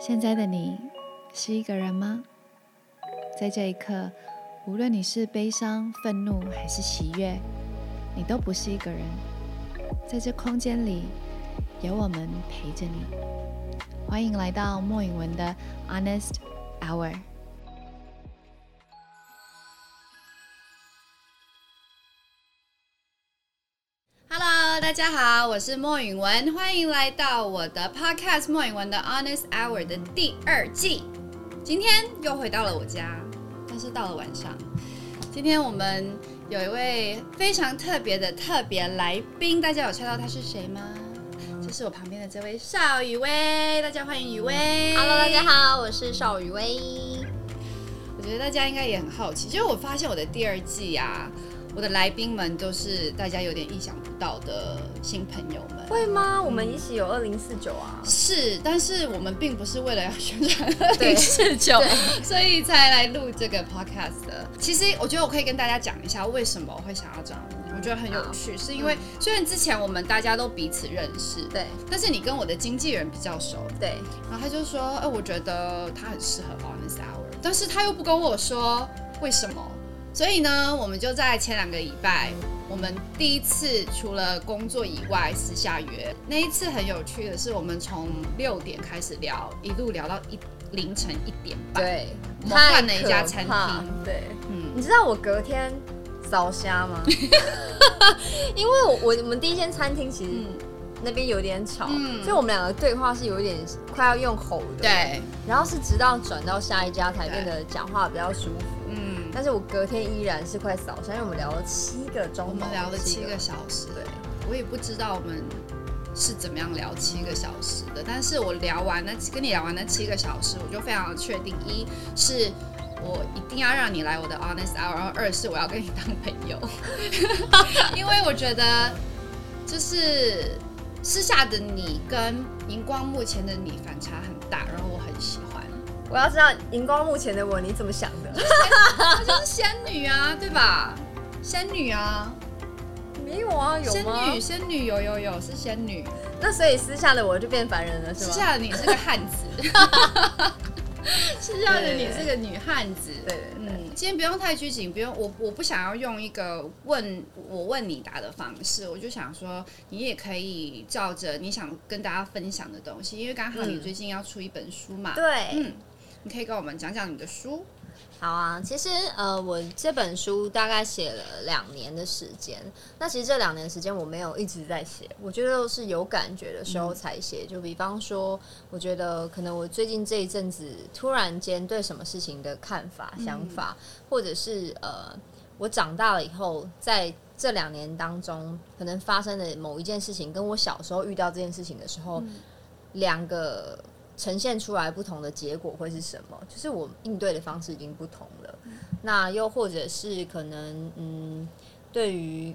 现在的你是一个人吗？在这一刻，无论你是悲伤、愤怒还是喜悦，你都不是一个人。在这空间里，有我们陪着你。欢迎来到莫允文的 Honest Hour。大家好，我是莫允文，欢迎来到我的 Podcast 莫允文的 Honest Hour 的第二季。今天又回到了我家，但是到了晚上。今天我们有一位非常特别的特别来宾，大家有猜到他是谁吗？就是我旁边的这位邵雨薇，大家欢迎雨薇。Hello，大家好，我是邵雨薇。我觉得大家应该也很好奇，就是我发现我的第二季啊，我的来宾们都是大家有点意想不到的新朋友们。会吗？我们一起有二零四九啊。是，但是我们并不是为了要宣传 二对零四九，所以才来录这个 podcast 的。其实我觉得我可以跟大家讲一下为什么我会想要这样，我觉得很有趣，是因为虽然之前我们大家都彼此认识，对但是你跟我的经纪人比较熟，对，然后他就说，哎、我觉得他很适合 Honest Hour，但是他又不跟我说为什么，所以呢，我们就在前两个礼拜，我们第一次除了工作以外私下约，那一次很有趣的是，我们从六点开始聊，一路聊到一凌晨一点半，对，我们换了一家餐太可怕厅，对，嗯，你知道我隔天早虾吗？因为我我我们第一间餐厅其实嗯那边有点吵，嗯所以我们两个对话是有点快要用吼的。，对，然后是直到转到下一家才变得讲话比较舒服。嗯，但是我隔天依然是快扫虾，因为我们聊了七个钟头，我们聊了七个小时，对，我也不知道我们是怎么样聊七个小时的，但是我聊完那跟你聊完那七个小时，我就非常的确定，一是我一定要让你来我的 honest hour，然后二是我要跟你当朋友，因为我觉得就是私下的你跟荧光幕前的你反差很大，然后我很喜欢，我要知道荧光幕前的我你怎么想的？她就是仙女啊，对吧？仙女啊，没有啊，有仙吗？女，仙女有有有是仙女。那所以私下的我就变凡人了，是吗？私下的你是个汉子，私下的你是个女汉子。对对对嗯，今天不用太拘谨，不用我我不想要用一个问我问你答的方式，我就想说你也可以照着你想跟大家分享的东西，因为刚好你嗯最近要出一本书嘛，对，嗯，你可以跟我们讲讲你的书。好啊，其实呃，我这本书大概写了两年的时间。那其实这两年时间我没有一直在写，我觉得都是有感觉的时候才写。就比方说，我觉得可能我最近这一阵子突然间对什么事情的看法、想法，或者是呃，我长大了以后，在这两年当中可能发生的某一件事情，跟我小时候遇到这件事情的时候，两个呈现出来不同的结果会是什么？就是我应对的方式已经不同了。那又或者是可能，嗯，对于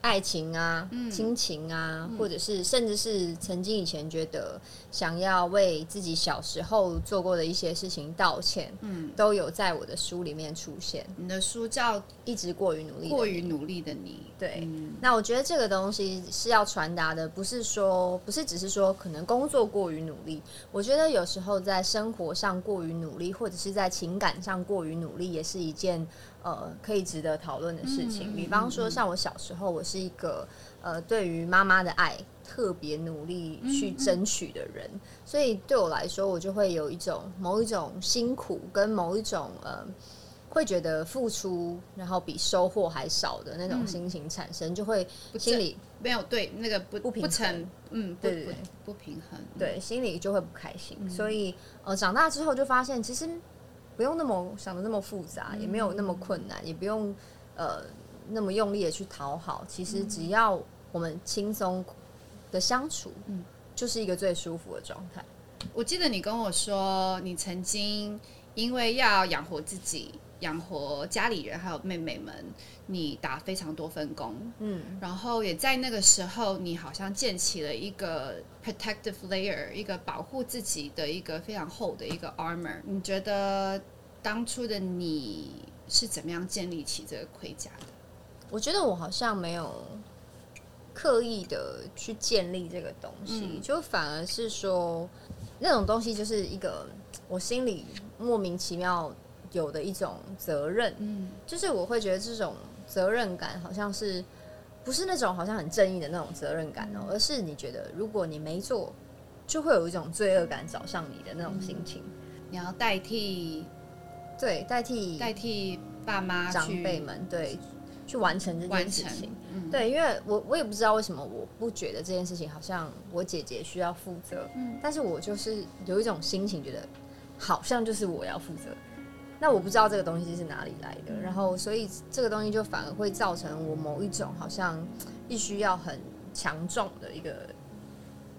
爱情啊、亲情啊，或者是甚至是曾经以前觉得想要为自己小时候做过的一些事情道歉，嗯，都有在我的书里面出现。你的书叫《一直过于努力过于努力的你》，对，嗯。那我觉得这个东西是要传达的，不是说不是只是说可能工作过于努力。我觉得有时候在生活上过于努力，或者是在情感上过于努力，也是一件呃可以值得讨论的事情。比方说，像我小时候，我是一个呃对于妈妈的爱特别努力去争取的人，所以对我来说，我就会有一种某一种辛苦跟某一种呃。会觉得付出，然后比收获还少的那种心情产生，就会心里没有对那个不不平衡，嗯，不不对不平衡，对心里就会不开心。嗯所以呃，长大之后就发现，其实不用那么想的那么复杂，也没有那么困难，也不用呃那么用力的去讨好。其实只要我们轻松的相处，嗯就是一个最舒服的状态。我记得你跟我说，你曾经因为要养活自己、养活家里人还有妹妹们，你打非常多份工，嗯，然后也在那个时候，你好像建起了一个 protective layer，一个保护自己的一个非常厚的一个 armor。你觉得当初的你是怎么样建立起这个盔甲的？我觉得我好像没有刻意的去建立这个东西，就反而是说那种东西就是一个我心里莫名其妙有的一种责任，嗯就是我会觉得这种责任感好像是不是那种好像很正义的那种责任感哦，而是你觉得如果你没做，就会有一种罪恶感找上你的那种心情。你要代替对，代替代替爸妈长辈们对去完成这件事情。，嗯，对，因为我我也不知道为什么我不觉得这件事情好像我姐姐需要负责，嗯但是我就是有一种心情，觉得好像就是我要负责。那我不知道这个东西是哪里来的，然后所以这个东西就反而会造成我某一种好像必须要很强壮的一个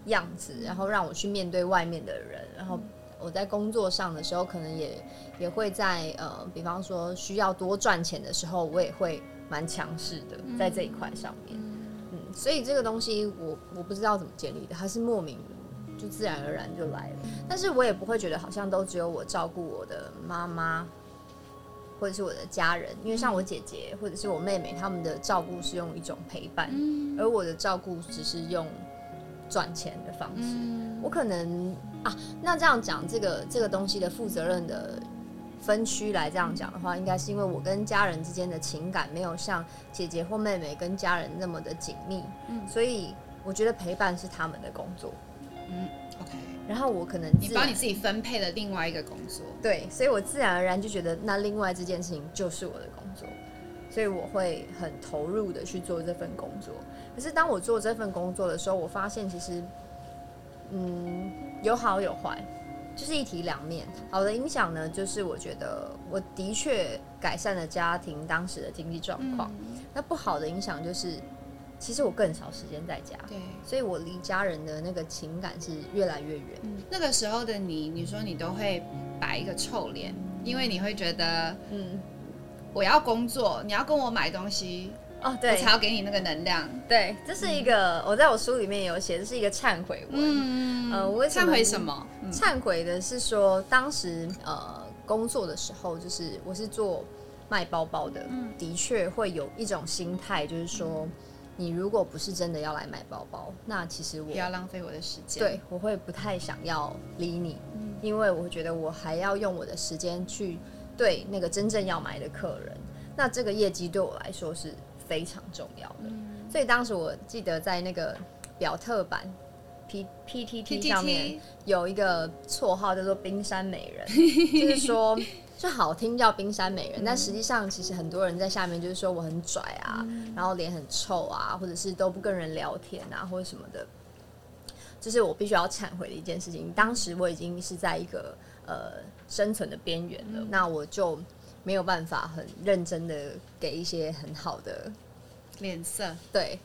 样子，然后让我去面对外面的人，然后我在工作上的时候，可能也也会在呃，比方说需要多赚钱的时候，我也会蛮强势的在这一块上面。嗯，所以这个东西我我不知道怎么建立的，它是莫名就自然而然就来了。但是我也不会觉得好像都只有我照顾我的妈妈。或者是我的家人，因为像我姐姐或者是我妹妹，他们的照顾是用一种陪伴，而我的照顾只是用赚钱的方式。嗯我可能啊，那这样讲这个这个东西的负责任的分区来这样讲的话，应该是因为我跟家人之间的情感没有像姐姐或妹妹跟家人那么的紧密，嗯所以我觉得陪伴是他们的工作，嗯，OK，然后我可能你自然帮你自己分配了另外一个工作，对，所以我自然而然就觉得那另外这件事情就是我的工作，所以我会很投入的去做这份工作。可是当我做这份工作的时候，我发现其实，嗯，有好有坏，就是一体两面。好的影响呢，就是我觉得我的确改善了家庭当时的经济状况。那不好的影响就是，其实我更少时间在家，对。所以我离家人的那个情感是越来越远。那个时候的你，你说你都会摆一个臭脸，因为你会觉得嗯，我要工作，你要跟我买东西，哦，对我对，才要给你那个能量。对，这是一个我在我书里面有写，这是一个忏悔文。嗯呃我为什么忏悔什么？嗯忏悔的是说，当时呃工作的时候，就是我是做卖包包的，嗯的确会有一种心态，就是说，你如果不是真的要来买包包，那其实我不要浪费我的时间。对我会不太想要理你，因为我会觉得我还要用我的时间去对那个真正要买的客人，那这个业绩对我来说是非常重要的。所以当时我记得在那个表特版 P P T T 上面有一个绰号叫做“冰山美人”，就是说。就好听叫冰山美人，但实际上其实很多人在下面就是说我很拽啊，然后脸很臭啊，或者是都不跟人聊天啊，或者什么的。这是我必须要忏悔的一件事情。当时我已经是在一个呃生存的边缘了，那我就没有办法很认真的给一些很好的脸色，对，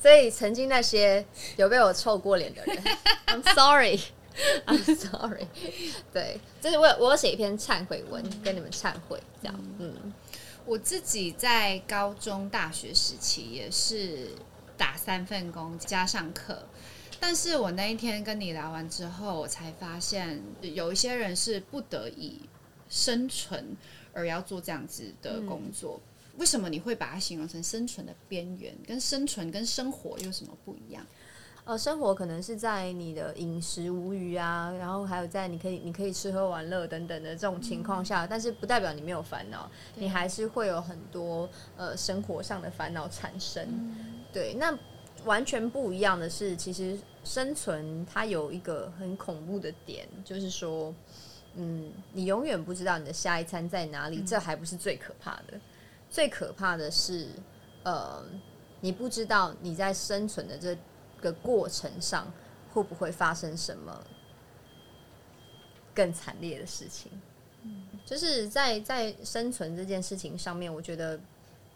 所以曾经那些有被我臭过脸的人，I'm sorry。I'm sorry，对，就是我有我有写一篇忏悔文跟你们忏悔，这样，嗯，我自己在高中、大学时期也是打三份工加上课，但是我那一天跟你聊完之后，我才发现有一些人是不得已生存而要做这样子的工作。为什么你会把它形容成生存的边缘？跟生存跟生活有什么不一样？呃，生活可能是在你的饮食无余啊，然后还有在你可以你可以吃喝玩乐等等的这种情况下，但是不代表你没有烦恼，你还是会有很多呃生活上的烦恼产生。对，那完全不一样的是，其实生存它有一个很恐怖的点，就是说，嗯，你永远不知道你的下一餐在哪里，这还不是最可怕的，最可怕的是，呃，你不知道你在生存的这个过程上会不会发生什么更惨烈的事情。就是在在生存这件事情上面，我觉得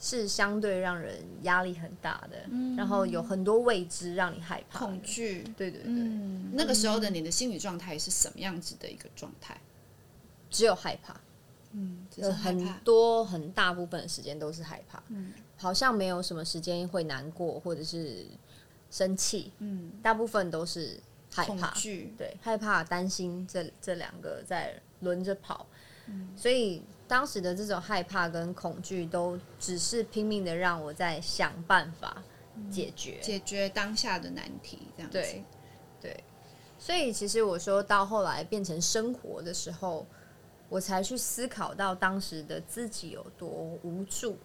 是相对让人压力很大的，然后有很多未知让你害怕恐。惧。对对对，嗯，那个时候的你的心理状态是什么样子的一个状态？只有害怕，嗯，就是有很害怕。多很大部分的时间都是害怕，好像没有什么时间会难过或者是生气，嗯，大部分都是害恐怕，惧。对，害怕、担心这这两个在轮着跑，所以当时的这种害怕跟恐惧，都只是拼命的让我在想办法解决，解决当下的难题，这样子。对，对，所以其实我说到后来变成生活的时候，我才去思考到当时的自己有多无助，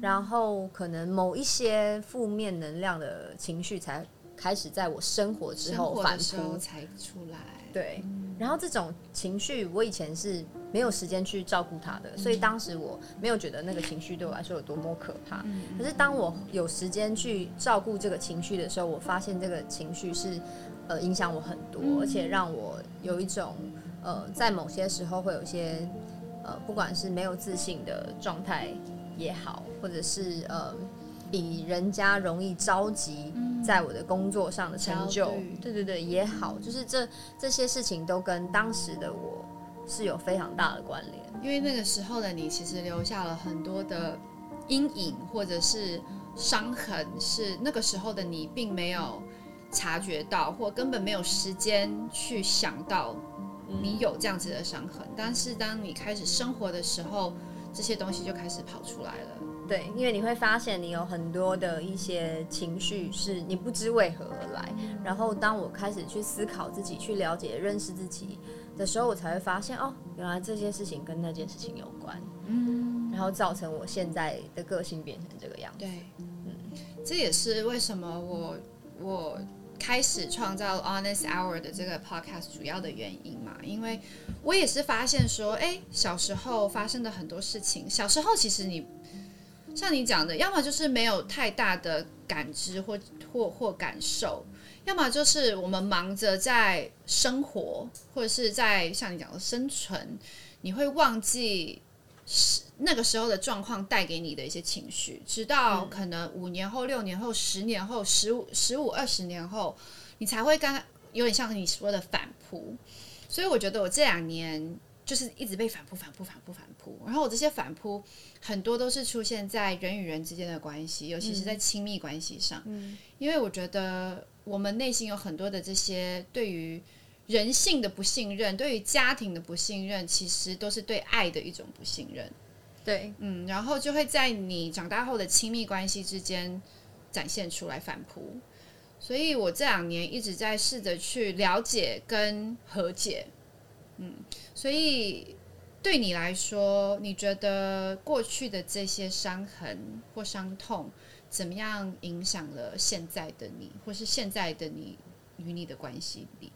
然后可能某一些负面能量的情绪才开始在我生活之后反扑。才出来。对，然后这种情绪，我以前是没有时间去照顾它的，所以当时我没有觉得那个情绪对我来说有多么可怕。可是当我有时间去照顾这个情绪的时候，我发现这个情绪是呃影响我很多，而且让我有一种呃在某些时候会有一些呃不管是没有自信的状态也好，或者是呃比人家容易着急在我的工作上的成就对对对也好，就是这这些事情都跟当时的我是有非常大的关联。因为那个时候的你，其实留下了很多的阴影或者是伤痕，是那个时候的你并没有察觉到，或根本没有时间去想到你有这样子的伤痕。但是当你开始生活的时候，这些东西就开始跑出来了。对，因为你会发现你有很多的一些情绪是你不知为何而来，然后当我开始去思考自己、去了解、认识自己的时候，我才会发现哦，原来这些事情跟那件事情有关，嗯，然后造成我现在的个性变成这个样子。对，嗯，这也是为什么我我开始创造 Honest Hour 的这个 podcast 主要的原因嘛，因为我也是发现说，哎，小时候发生的很多事情，小时候其实你像你讲的，要么就是没有太大的感知或或或感受。要么就是我们忙着在生活，或者是在像你讲的生存，你会忘记是那个时候的状况带给你的一些情绪，直到可能五年后、六年后、十年后、十五、十五、二十年后，你才会刚有点像你说的反扑。所以我觉得我这两年就是一直被反扑、反扑、反扑、反扑，然后我这些反扑很多都是出现在人与人之间的关系，尤其是在亲密关系上，因为我觉得我们内心有很多的这些对于。人性的不信任，对于家庭的不信任，其实都是对爱的一种不信任。对，嗯，然后就会在你长大后的亲密关系之间展现出来反扑。所以我这两年一直在试着去了解跟和解。嗯，所以对你来说，你觉得过去的这些伤痕或伤痛，怎么样影响了现在的你，或是现在的你与你的关系里？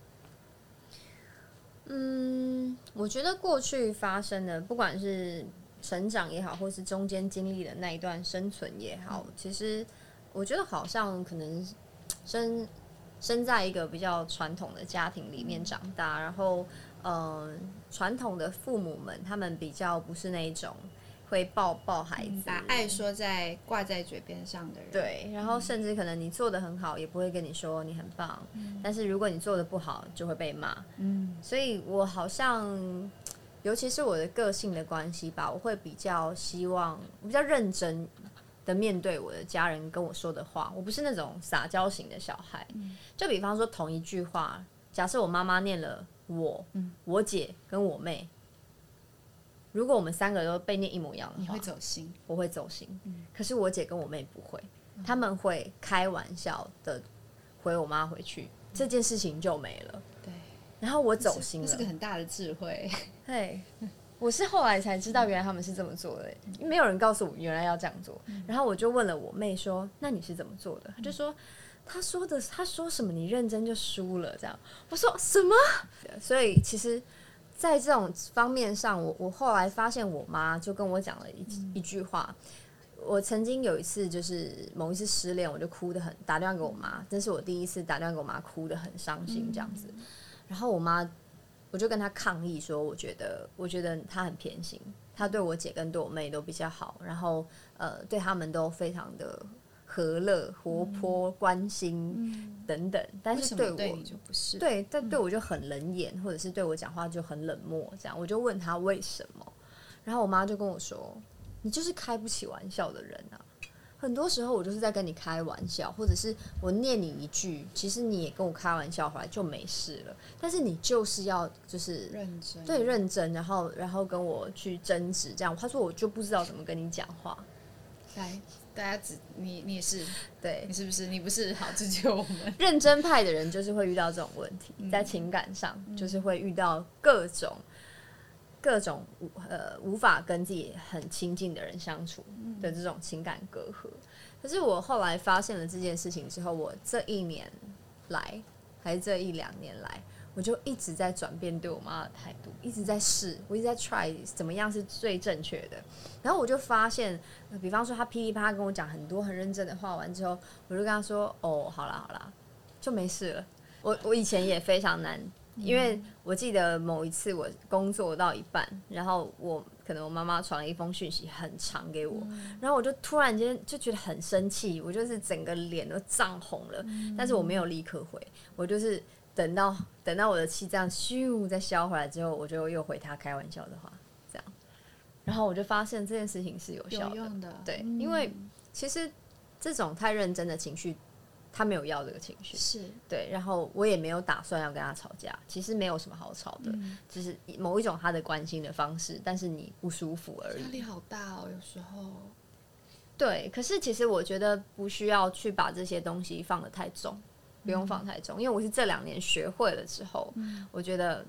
嗯，我觉得过去发生的，不管是成长也好，或是中间经历的那一段生存也好，其实我觉得好像可能生生在一个比较传统的家庭里面长大，然后嗯，传统的父母们他们比较不是那一种会抱抱孩子，把爱说在挂在嘴边上的人，对，然后甚至可能你做的很好，也不会跟你说你很棒，但是如果你做的不好，就会被骂。嗯，所以我好像，尤其是我的个性的关系吧，我会比较希望，比较认真的面对我的家人跟我说的话。我不是那种撒娇型的小孩。就比方说同一句话，假设我妈妈念了我、我姐跟我妹，如果我们三个都被念一模一样的话你会，走心。我会走心。可是我姐跟我妹不会，他们会开玩笑的回我妈回去，这件事情就没了。对，然后我走心了这是，个很大的智慧。对，我是后来才知道，原来他们是这么做的，没有人告诉我原来要这样做。然后我就问了我妹说：“那你是怎么做的？”她就说：“她说的，她说什么你认真就输了。”这样，我说什么？所以其实，在这种方面上，我我后来发现，我妈就跟我讲了一、一句话。我曾经有一次就是某一次失恋，我就哭得很，打电话给我妈，这是我第一次打电话给我妈，哭得很伤心这样子。然后我妈我就跟她抗议说，我觉得，我觉得她很偏心，她对我姐跟对我妹都比较好，然后呃，对他们都非常的和乐、活泼、关心等等。但是对我？对，但对我就很冷眼，或者是对我讲话就很冷漠，这样我就问她为什么，然后我妈就跟我说：“你就是开不起玩笑的人啊。”很多时候我就是在跟你开玩笑，或者是我念你一句，其实你也跟我开玩笑回来就没事了。但是你就是要就是认真对认真，然后然后跟我去争执，这样他说我就不知道怎么跟你讲话。来，大家只你你也是，对你，是不是？你不是好，这就我们 认真派的人就是会遇到这种问题，在情感上就是会遇到各种各种无呃无法跟自己很亲近的人相处的这种情感隔阂。可是我后来发现了这件事情之后，我这一年来还是这一两年来，我就一直在转变对我妈的态度，一直在试，我一直在 try 怎么样是最正确的。然后我就发现，呃比方说他噼里啪啦跟我讲很多很认真的话完之后，我就跟他说：“哦，好啦好啦，就没事了。”我我以前也非常难，因为我记得某一次我工作到一半，然后我可能我妈妈传了一封讯息很长给我，然后我就突然间就觉得很生气，我就是整个脸都涨红了，但是我没有立刻回，我就是等到等到我的气这样咻再消回来之后，我就又回他开玩笑的话，这样，然后我就发现这件事情是有效的，的，对，嗯。因为其实这种太认真的情绪，他没有要这个情绪，是。对，然后我也没有打算要跟他吵架，其实没有什么好吵的，只是某一种他的关心的方式，但是你不舒服而已。压力好大哦，有时候。对，可是其实我觉得不需要去把这些东西放得太重，不用放太重，因为我是这两年学会了之后，我觉得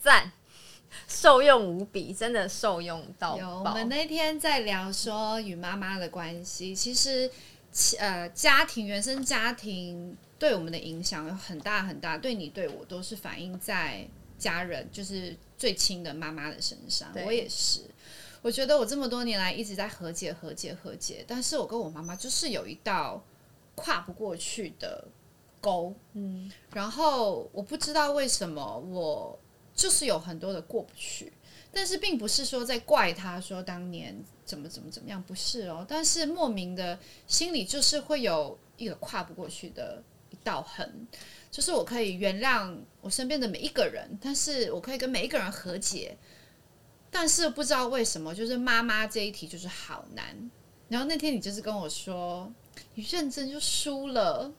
赞，受用无比，真的受用到有，我。们那天在聊说与妈妈的关系，其实其呃家庭原生家庭对我们的影响有很大很大，对你对我都是反映在家人，就是最亲的妈妈的身上。我也是，我觉得我这么多年来一直在和解、和解、和解，但是我跟我妈妈就是有一道跨不过去的沟。嗯，然后我不知道为什么我就是有很多的过不去，但是并不是说在怪他说当年怎么怎么怎么样，不是哦，但是莫名的心里就是会有一个跨不过去的一道痕，就是我可以原谅我身边的每一个人，但是我可以跟每一个人和解，但是不知道为什么，就是妈妈这一题就是好难。然后那天你就是跟我说，你认真就输了。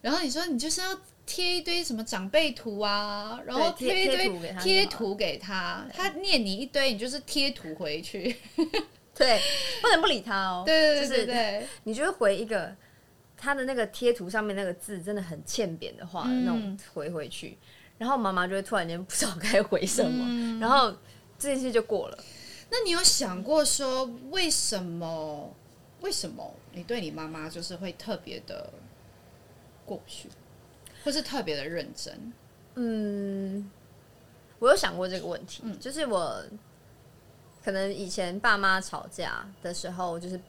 然后你说你就是要贴一堆什么长辈图啊，然后贴一堆贴图给他他，念你一堆，你就是贴图回去。对，不能不理他哦。对对对就是对对，你就会回一个他的那个贴图上面那个字真的很欠扁的话，嗯那种回回去，然后妈妈就会突然间不知道该回什么，嗯然后这件事就过了。那你有想过说为什么？为什么你对你妈妈就是会特别的过不去，或是特别的认真？嗯，我有想过这个问题，嗯就是我可能以前爸妈吵架的时候，就是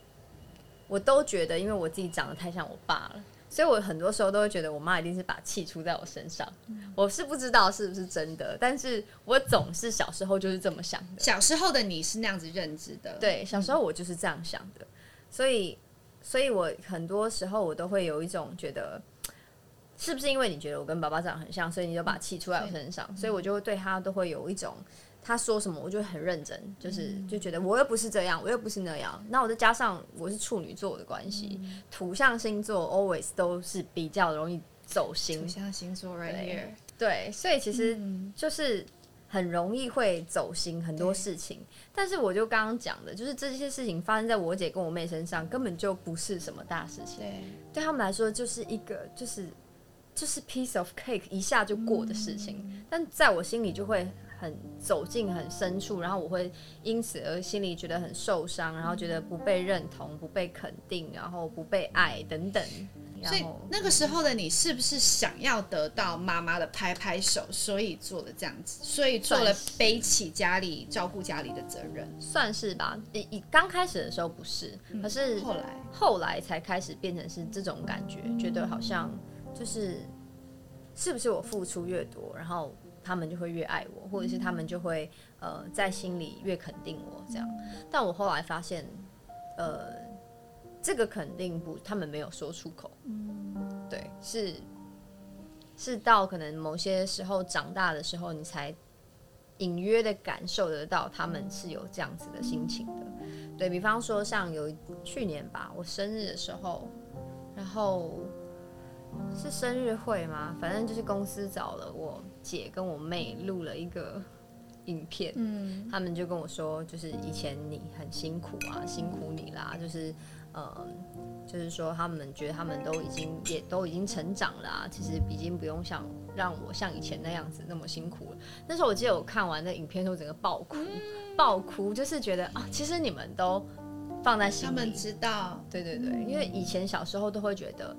我都觉得，因为我自己长得太像我爸了。所以我很多时候都会觉得我妈一定是把气出在我身上，我是不知道是不是真的，但是我总是小时候就是这么想的。小时候的你是那样子认知的，对，小时候我就是这样想的，所以，所以我很多时候我都会有一种觉得，是不是因为你觉得我跟爸爸长得很像，所以你就把气出在我身上，所以我就会对他都会有一种。他说什么，我就很认真，就是就觉得我又不是这样，我又不是那样。那我再加上我是处女座的关系，土象星座 always 都是比较容易走心。土，象星座 right 对。here，对，所以其实嗯。就是很容易会走心很多事情。但是我就刚刚讲的，就是这些事情发生在我姐跟我妹身上，根本就不是什么大事情，对，对他们来说就是一个就是就是 piece of cake 一下就过的事情，但在我心里就会很走进很深处，然后我会因此而心里觉得很受伤，然后觉得不被认同、不被肯定，然后不被爱等等。所以那个时候的你是不是想要得到妈妈的拍拍手，所以做了这样子，所以做了背起家里照顾家里的责任？算是吧，以以刚开始的时候不是，可是后来后来才开始变成是这种感觉，觉得好像就是是不是我付出越多，然后他们就会越爱我，或者是他们就会呃在心里越肯定我这样。但我后来发现，呃，这个肯定不，他们没有说出口，对，是是到可能某些时候长大的时候，你才隐约的感受得到他们是有这样子的心情的。对比方说，像有去年吧，我生日的时候，然后是生日会吗？反正就是公司找了我姐跟我妹录了一个影片，嗯，他们就跟我说，就是以前你很辛苦啊，辛苦你啦，就是呃，就是说他们觉得他们都已经也都已经成长了、啊，其实已经不用像让我像以前那样子那么辛苦了。那时候我记得我看完那影片之后，整个爆哭，爆哭，就是觉得啊，其实你们都放在心里，他们知道，对对对，因为以前小时候都会觉得，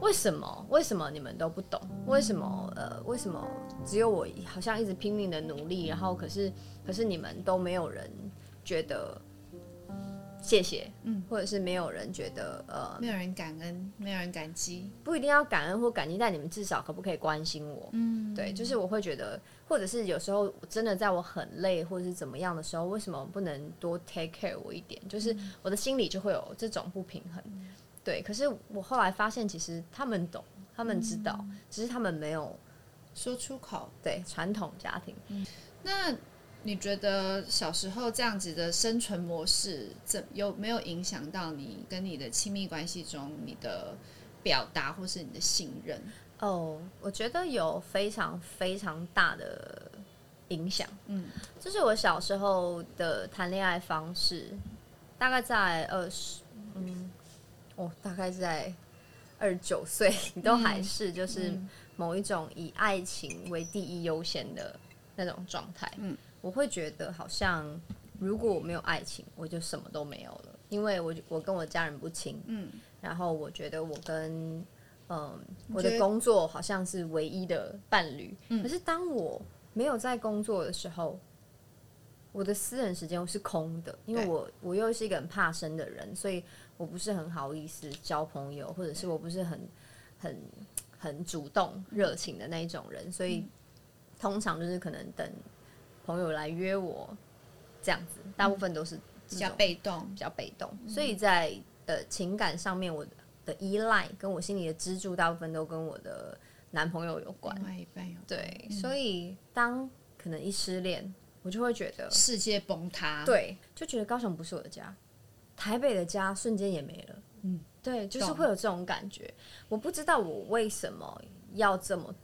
为什么为什么你们都不懂？为什么呃为什么只有我好像一直拼命的努力，然后可是可是你们都没有人觉得谢谢，嗯，或者是没有人觉得呃没有人感恩，没有人感激，不一定要感恩或感激，但你们至少可不可以关心我？嗯，对，就是我会觉得，或者是有时候真的在我很累或者是怎么样的时候，为什么不能多 take care 我一点？就是我的心里就会有这种不平衡。对，可是我后来发现，其实他们懂，他们知道，只是他们没有说出口。对传统家庭。那你觉得小时候这样子的生存模式，怎有没有影响到你跟你的亲密关系中你的表达或是你的信任？哦，我觉得有非常非常大的影响。嗯，就是我小时候的谈恋爱方式，大概在二十，嗯，哦，大概是在二十九岁 都还是就是某一种以爱情为第一优先的那种状态。嗯，我会觉得好像如果我没有爱情，我就什么都没有了，因为我我跟我家人不亲，嗯，然后我觉得我跟嗯我的工作好像是唯一的伴侣，嗯可是当我没有在工作的时候，我的私人时间是空的，因为我我又是一个很怕生的人，所以我不是很好意思交朋友，或者是我不是很很很主动热情的那一种人，所以通常就是可能等朋友来约我这样子，大部分都是比较被动。比较被动，所以在呃情感上面，我的依赖跟我心里的支柱，大部分都跟我的男朋友有关。另外一半有对，所以当可能一失恋，我就会觉得，世界崩塌，，对，就觉得高雄不是我的家，台北的家瞬间也没了。嗯，对，就是会有这种感觉。我不知道我为什么要这么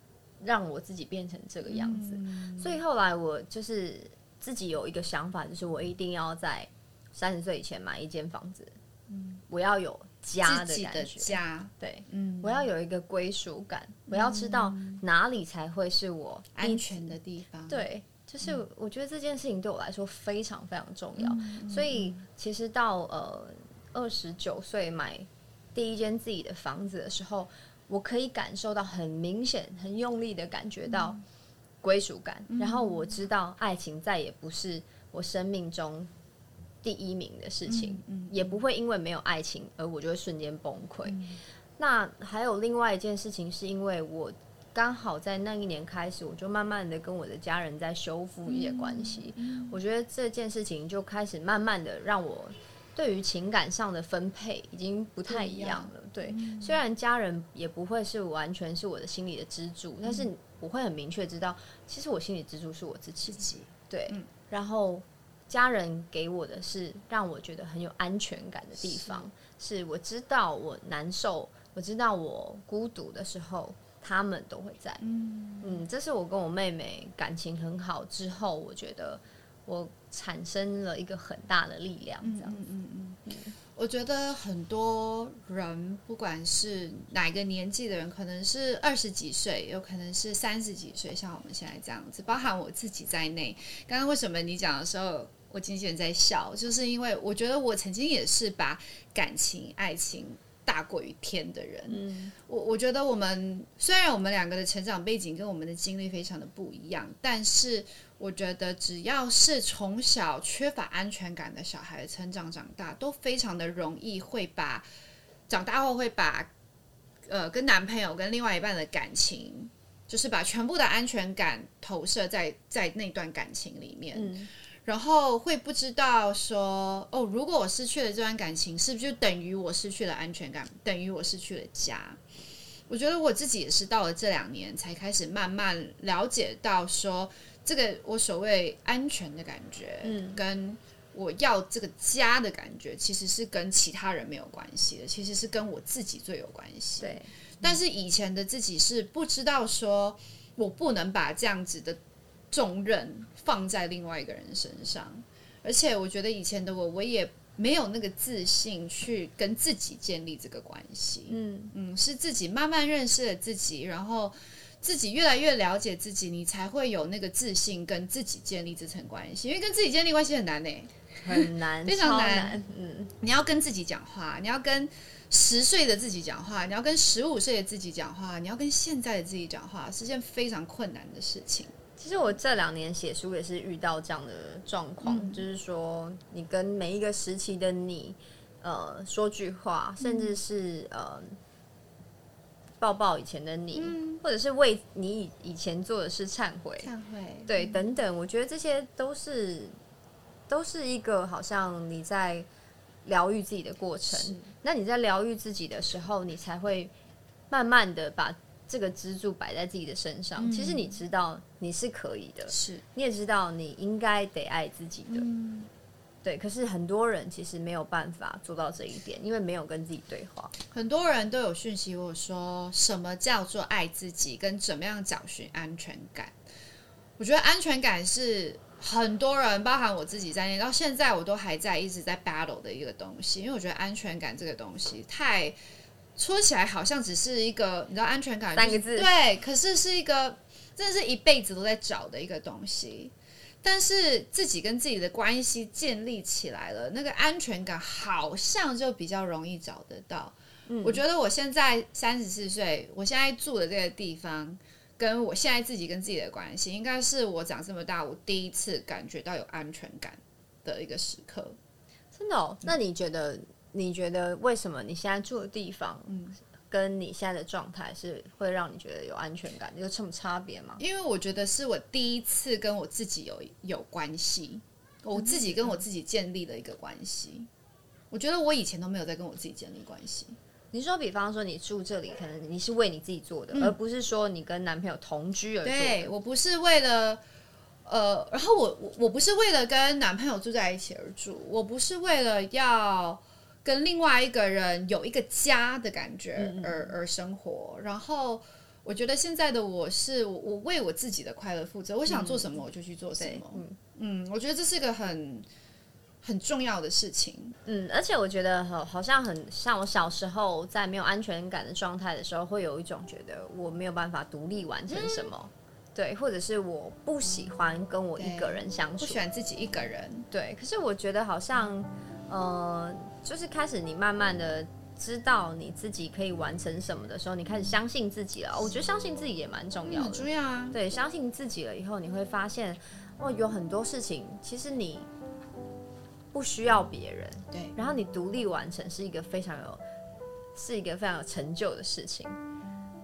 让我自己变成这个样子，嗯。所以后来我就是自己有一个想法，就是我一定要在三十岁以前买一间房子，嗯。我要有家的感觉，家，对，嗯，我要有一个归属感，我要知道哪里才会是我安全的地方，，对，就是我觉得这件事情对我来说非常非常重要，嗯所以其实到呃二十九岁买第一间自己的房子的时候，我可以感受到很明显、很用力的感觉到归属感，然后我知道爱情再也不是我生命中第一名的事情，也不会因为没有爱情而我就会瞬间崩溃。那还有另外一件事情，是因为我刚好在那一年开始，我就慢慢的跟我的家人在修复一些关系。我觉得这件事情就开始慢慢的让我对于情感上的分配已经不太一样了。对，虽然家人也不会是完全是我的心里的支柱，但是我会很明确知道，其实我心里支柱是我自己。自己，对，嗯然后家人给我的是让我觉得很有安全感的地方，是我知道我难受，我知道我孤独的时候，他们都会在。嗯，嗯，这是我跟我妹妹感情很好之后，我觉得我产生了一个很大的力量，这样子。嗯嗯嗯，我觉得很多人，不管是哪个年纪的人，可能是二十几岁，有可能是三十几岁，像我们现在这样子，包含我自己在内。刚刚为什么你讲的时候，我经纪人在笑，就是因为我觉得我曾经也是把感情、爱情大过于天的人。嗯我我觉得我们虽然我们两个的成长背景跟我们的经历非常的不一样，但是我觉得只要是从小缺乏安全感的小孩成长长大，都非常的容易会把长大后会把呃跟男朋友跟另外一半的感情，就是把全部的安全感投射在在那段感情里面。嗯然后会不知道说，哦，如果我失去了这段感情，是不是就等于我失去了安全感，等于我失去了家？我觉得我自己也是到了这两年才开始慢慢了解到说，这个我所谓安全的感觉，嗯跟我要这个家的感觉，其实是跟其他人没有关系的，其实是跟我自己最有关系。对，但是以前的自己是不知道说，我不能把这样子的重任放在另外一个人身上，而且我觉得以前的我，我也没有那个自信去跟自己建立这个关系。嗯嗯，是自己慢慢认识了自己，然后自己越来越了解自己，你才会有那个自信跟自己建立这层关系。因为跟自己建立关系很难呢、很难，非常超难嗯，你要跟自己讲话，你要跟十岁的自己讲话，你要跟十五岁的自己讲话，你要跟现在的自己讲话，是件非常困难的事情。其实我这两年写书也是遇到这样的状况，嗯。就是说你跟每一个时期的你，呃，说句话，甚至是呃，抱抱以前的你，或者是为你以以前做的事忏悔，忏悔，对，等等，我觉得这些都是都是一个好像你在疗愈自己的过程。那你在疗愈自己的时候，你才会慢慢的把这个支柱摆在自己的身上。其实你知道你是可以的，是，你也知道你应该得爱自己的，嗯，对。可是很多人其实没有办法做到这一点，因为没有跟自己对话。很多人都有讯息我说，什么叫做爱自己，跟怎么样找寻安全感。我觉得安全感是很多人，包含我自己在内，到现在我都还在一直在 battle 的一个东西。因为我觉得安全感这个东西太说起来好像只是一个，你知道安全感、就是、三个字对，可是是一个真的是一辈子都在找的一个东西。但是自己跟自己的关系建立起来了，那个安全感好像就比较容易找得到。我觉得我现在三十四岁，我现在住的这个地方，跟我现在自己跟自己的关系，应该是我长这么大我第一次感觉到有安全感的一个时刻。真的、哦？那你觉得？你觉得为什么你现在住的地方，嗯，跟你现在的状态是会让你觉得有安全感？有什么差别吗？因为我觉得是我第一次跟我自己有有关系，我自己跟我自己建立了一个关系。我觉得我以前都没有在跟我自己建立关系。你说，比方说你住这里，可能你是为你自己做的，而不是说你跟男朋友同居而做的。对我不是为了，呃，然后我我我不是为了跟男朋友住在一起而住，我不是为了要跟另外一个人有一个家的感觉而而生活。然后我觉得现在的我是我我为我自己的快乐负责，我想做什么我就去做什么。嗯嗯，我觉得这是个很很重要的事情。嗯，而且我觉得好，好像很像我小时候在没有安全感的状态的时候，会有一种觉得我没有办法独立完成什么，对，或者是我不喜欢跟我一个人相处不喜，欢自己一个人，对。可是我觉得好像，呃，就是开始你慢慢的知道你自己可以完成什么的时候，你开始相信自己了。我觉得相信自己也蛮重要很的，重要啊。对，相信自己了以后，你会发现，哦，有很多事情其实你不需要别人，对，然后你独立完成是一个非常有，是一个非常有成就的事情。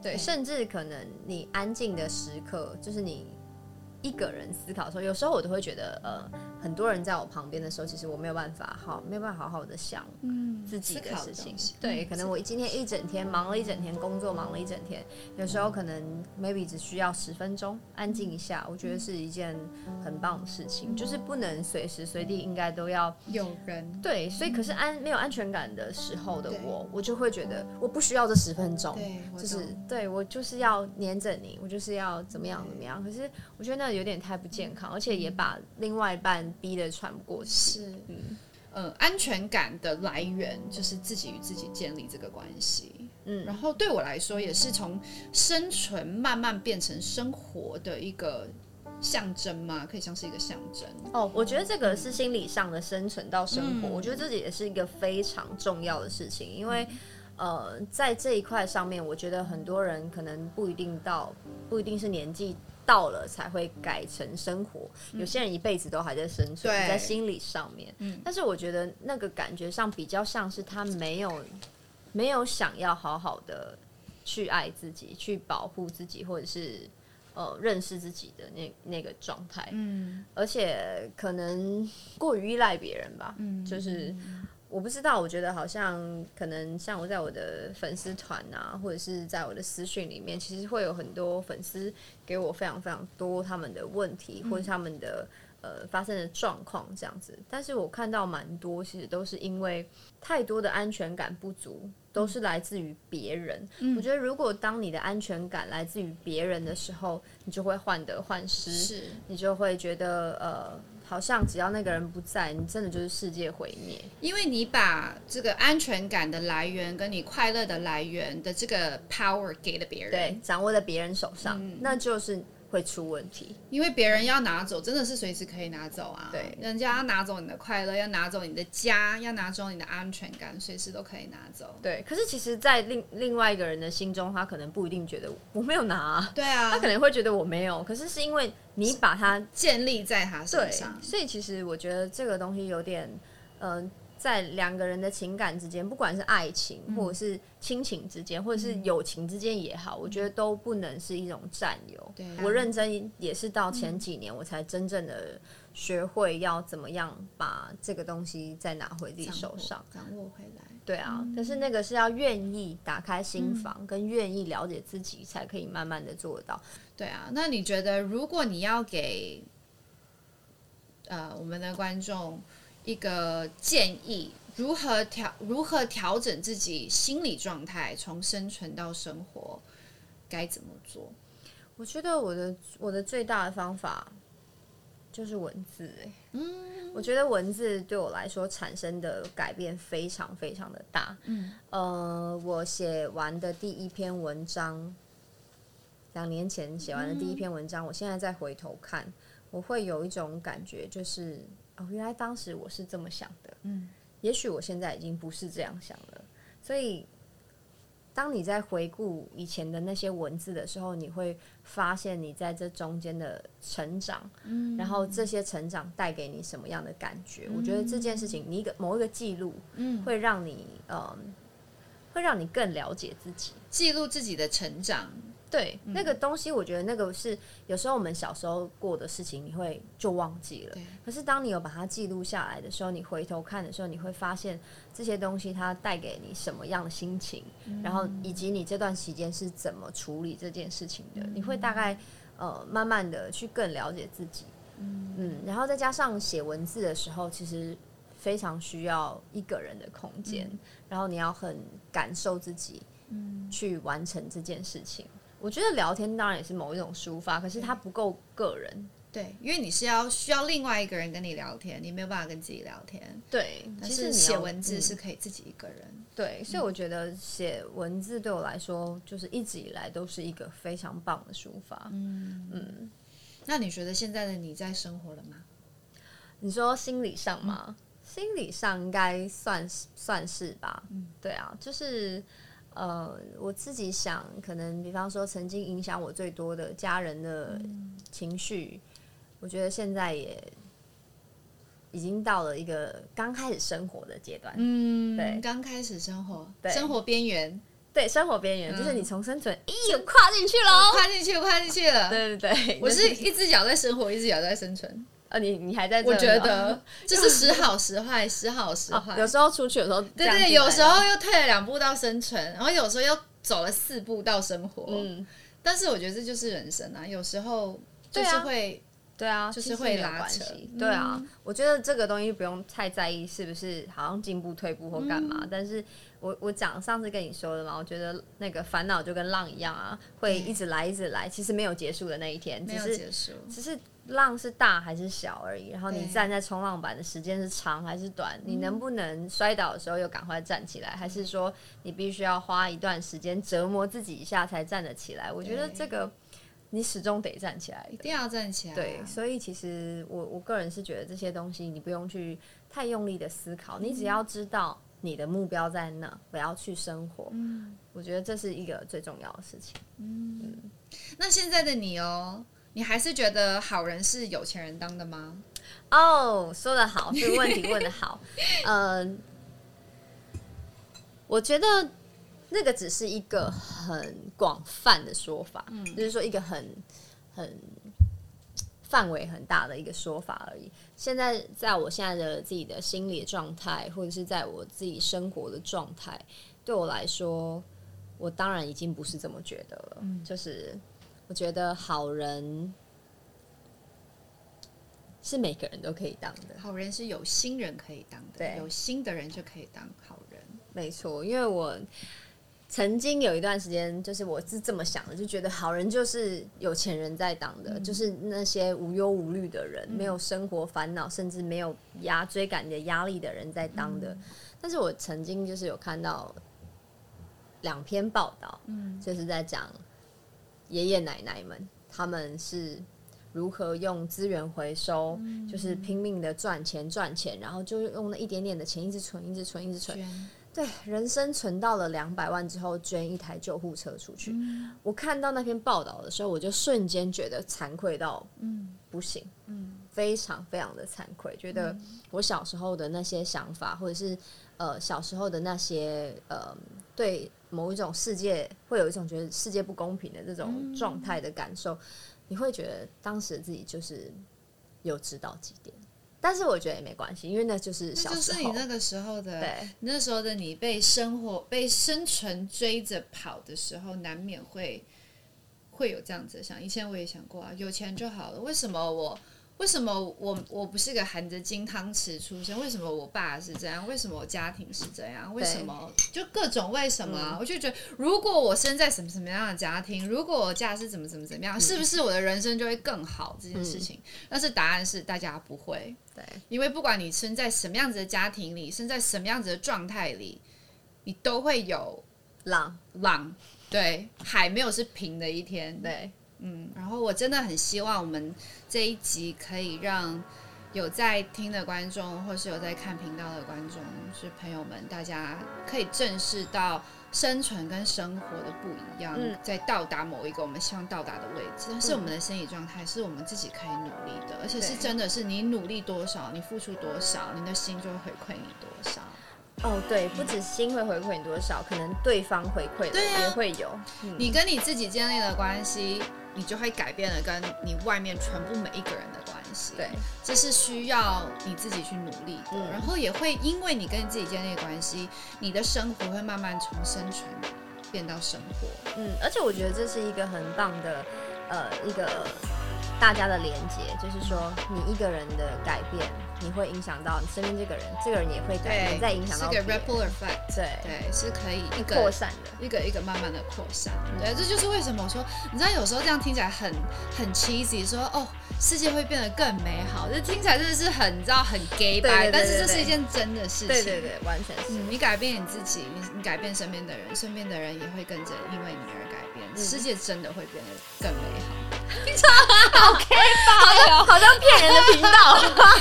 对甚至可能你安静的时刻，就是你一个人思考的时候，有时候我都会觉得，呃，很多人在我旁边的时候，其实我没有办法好，没有办法好好的想嗯，自己的事情。对，嗯可能我今天一整天忙了一整天，工作忙了一整天，有时候可能 maybe 只需要十分钟安静一下，我觉得是一件很棒的事情，就是不能随时随地应该都要有人，对，所以可是安没有安全感的时候的我，我就会觉得我不需要这十分钟，对，就是对我就是要黏着你，我就是要怎么样怎么样。可是我觉得那有点太不健康，而且也把另外一半逼得喘不过气。嗯，呃，安全感的来源就是自己与自己建立这个关系。嗯然后对我来说，也是从生存慢慢变成生活的一个象征嘛，可以像是一个象征。哦，我觉得这个是心理上的生存到生活，嗯我觉得这也是一个非常重要的事情，因为。呃，在这一块上面，我觉得很多人可能不一定到，不一定是年纪到了才会改成生活，有些人一辈子都还在生存，对在心理上面。嗯但是我觉得那个感觉上比较像是他没有没有想要好好的去爱自己，去保护自己，或者是呃认识自己的那那个状态。嗯而且可能过于依赖别人吧。嗯，就是我不知道，我觉得好像可能像我在我的粉丝团啊，或者是在我的私讯里面，其实会有很多粉丝给我非常非常多他们的问题，或者他们的呃发生的状况这样子。但是我看到蛮多，其实都是因为太多的安全感不足，都是来自于别人。我觉得如果当你的安全感来自于别人的时候，你就会患得患失，是你就会觉得呃，好像只要那个人不在，你真的就是世界毁灭。因为你把这个安全感的来源跟你快乐的来源的这个 power 给了别人，对，掌握在别人手上，那就是会出问题。因为别人要拿走，真的是随时可以拿走啊。对人家要拿走你的快乐，要拿走你的家，要拿走你的安全感，随时都可以拿走。对，可是其实，在另另外一个人的心中，他可能不一定觉得我没有拿啊、对啊，他可能会觉得我没有，可是是因为你把它建立在他身上，。所以其实我觉得这个东西有点，嗯、在两个人的情感之间，不管是爱情或者是亲情之间，或者是友情之间也好，我觉得都不能是一种占有。对我认真也是到前几年，我才真正的学会要怎么样把这个东西再拿回自己手上。掌握回来。对啊，但是那个是要愿意打开心房，跟愿意了解自己，才可以慢慢的做到。对啊，那你觉得，如果你要给呃我们的观众一个建议，如何调如何调整自己心理状态，从生存到生活，该怎么做？我觉得我的我的最大的方法就是文字、欸，嗯，我觉得文字对我来说产生的改变非常非常的大，嗯，呃，我写完的第一篇文章，两年前写完的第一篇文章，我现在再回头看，我会有一种感觉，就是哦，原来当时我是这么想的，嗯，也许我现在已经不是这样想了，所以。当你在回顾以前的那些文字的时候，你会发现你在这中间的成长，嗯，然后这些成长带给你什么样的感觉？我觉得这件事情，你一个某一个记录，嗯，会让你，嗯，会让你更了解自己。记录自己的成长，对，那个东西，我觉得那个是有时候我们小时候过的事情，你会就忘记了。对。可是当你有把它记录下来的时候，你回头看的时候，你会发现这些东西它带给你什么样的心情，然后以及你这段时间是怎么处理这件事情的，你会大概呃慢慢的去更了解自己。嗯，然后再加上写文字的时候，其实非常需要一个人的空间，然后你要很感受自己，去完成这件事情。我觉得聊天当然也是某一种抒发，可是它不够个人。对，因为你是要需要另外一个人跟你聊天，你没有办法跟自己聊天。对，但其实写要文字嗯是可以自己一个人。对，所以我觉得写文字对我来说，就是一直以来都是一个非常棒的抒发。嗯那你觉得现在的你在生活了吗？你说心理上吗？心理上应该算是算是吧。嗯对啊，就是呃，我自己想，可能比方说曾经影响我最多的家人的情绪，我觉得现在也已经到了一个刚开始生活的阶段。嗯对刚开始生活，对生活边缘，对，生活边缘、嗯就是你从生存，咦，有跨进去喽。跨进去，跨进去了。对对对，我是一只脚在生活，一只脚在生存。呃，你你还在这我觉得就是时好时坏，时好时坏。哦有时候出去，的时候对对，有时候又退了两步到生存，然后有时候又走了四步到生活。嗯，但是我觉得这就是人生啊，有时候就是会，对啊，就是会拉扯对啊，我觉得这个东西不用太在意是不是好像进步、退步或干嗯嘛。但是我我讲上次跟你说的嘛，我觉得那个烦恼就跟浪一样啊，会一直来一直来，其实没有结束的那一天，没只是有结束。只是浪是大还是小而已。然后你站在冲浪板的时间是长还是短？你能不能摔倒的时候又赶快站起来？还是说你必须要花一段时间折磨自己一下才站得起来？我觉得这个你始终得站起来。一定要站起来、啊。对，所以其实我我个人是觉得这些东西你不用去太用力的思考，你只要知道你的目标在哪，我要去生活。嗯，我觉得这是一个最重要的事情。嗯那现在的你哦，你还是觉得好人是有钱人当的吗？哦，说的好，这个问题问的好。嗯、我觉得那个只是一个很广泛的说法，就是说一个很很范围很大的一个说法而已。现在在我现在的自己的心理状态，或者是在我自己生活的状态，对我来说，我当然已经不是这么觉得了。就是我觉得好人是每个人都可以当的。好人是有心人可以当的，对有心的人就可以当好人。没错，因为我曾经有一段时间，就是我是这么想的，就觉得好人就是有钱人在当的，就是那些无忧无虑的人，没有生活烦恼，甚至没有压追赶你的压力的人在当的。但是我曾经就是有看到两篇报道，嗯。就是在讲爷爷奶奶们他们是如何用资源回收，就是拼命的赚钱赚钱，然后就用那一点点的钱一直存，一直存，一直存，捐对，人生存到了两百万之后，捐一台救护车出去。我看到那篇报道的时候，我就瞬间觉得惭愧到嗯。不行，嗯。非常非常的惭愧，觉得我小时候的那些想法，或者是呃小时候的那些呃对某一种世界会有一种觉得世界不公平的这种状态的感受，你会觉得当时自己就是有知道几点。但是我觉得也没关系，因为那就是小时候。是你那个时候的，对那时候的你被生活、被生存追着跑的时候，难免会会有这样子的想。以前我也想过啊，有钱就好了。为什么我？为什么我我不是个含着金汤匙出生？为什么我爸是这样？为什么我家庭是这样？为什么？就各种为什么啊、我就觉得，如果我生在什么什么样的家庭，如果我家是怎么怎么怎么样，是不是我的人生就会更好？这件事情，但是答案是大家不会。对。因为不管你生在什么样子的家庭里，生在什么样子的状态里，你都会有浪，浪，对，海没有是平的一天，对，嗯，然后我真的很希望我们这一集可以让有在听的观众，或是有在看频道的观众，是朋友们，大家可以正视到生存跟生活的不一样，嗯。在到达某一个我们希望到达的位置，但是我们的心理状态是我们自己可以努力的，而且是真的是你努力多少，你付出多少，你的心就会回馈你多少。哦，对，不止心会回馈你多少，可能对方回馈的也会有。嗯你跟你自己建立了关系，你就会改变了跟你外面全部每一个人的关系。对，这是需要你自己去努力的，嗯然后也会因为你跟你自己建立关系，你的生活会慢慢从生存变到生活。嗯，而且我觉得这是一个很棒的，呃，一个大家的连接，就是说你一个人的改变，你会影响到你身边这个人，这个人也会改变，再影响是个到别人 ripple effect，对对，是可以一个扩散的。一个一个慢慢的扩散，对，这就是为什么我说，你知道有时候这样听起来很很 cheesy，说哦，世界会变得更美好，这听起来真的是很，你知道很 gay 对对对白，但是这是一件真的事情，对对对，完全是。嗯，你改变你自己，你你改变身边的人，身边的人也会跟着因为你而改变，嗯世界真的会变得更美好。好像骗人的频道。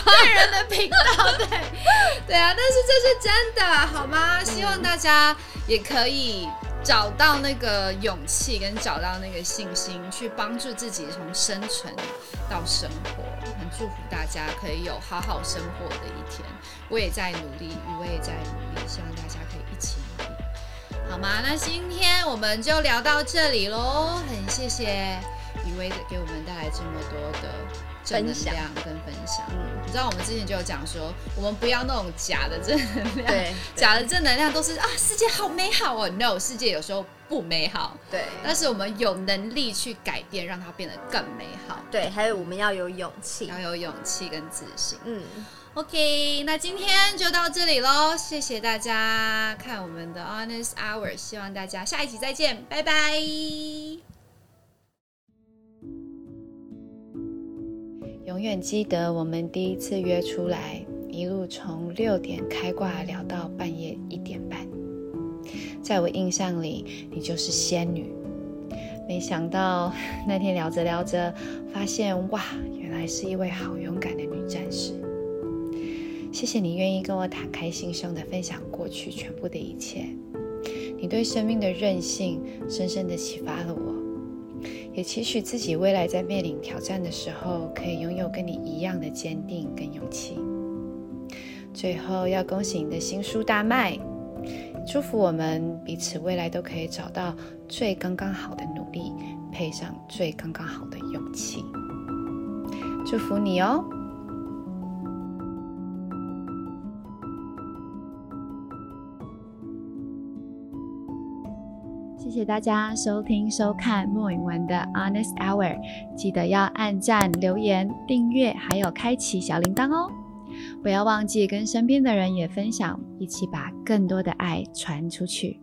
骗人的频道，对 对啊，但是这是真的，好吗？希望大家也可以找到那个勇气，跟找到那个信心，去帮助自己从生存到生活。很祝福大家可以有好好生活的一天。我也在努力，雨薇也在努力，希望大家可以一起努力。好吗？那今天我们就聊到这里喽，很谢谢雨薇给我们带来这么多的正能量跟分享。嗯，你知道我们之前就有讲说，我们不要那种假的正能量，对 假的正能量都是啊，世界好美好哦。No，世界有时候不美好，对但是我们有能力去改变，让它变得更美好，对，还有我们要有勇气要。有勇气跟自信。嗯，OK，那今天就到这里喽，谢谢大家看我们的 Honest Hour，希望大家下一集再见，拜拜。永远记得我们第一次约出来，一路从六点开挂聊到半夜一点半。在我印象里，你就是仙女。没想到那天聊着聊着，发现哇，原来是一位好勇敢的女战士。谢谢你愿意跟我坦开心胸的分享过去全部的一切，你对生命的韧性深深的启发了我，也期许自己未来在面临挑战的时候，可以拥有跟你一样的坚定跟勇气。最后要恭喜你的新书大卖，祝福我们彼此未来都可以找到最刚刚好的努力，配上最刚刚好的勇气。祝福你哦！谢大家收听收看莫影文的 Honest Hour，记得要按赞、留言、订阅，还有开启小铃铛哦！不要忘记跟身边的人也分享，一起把更多的爱传出去。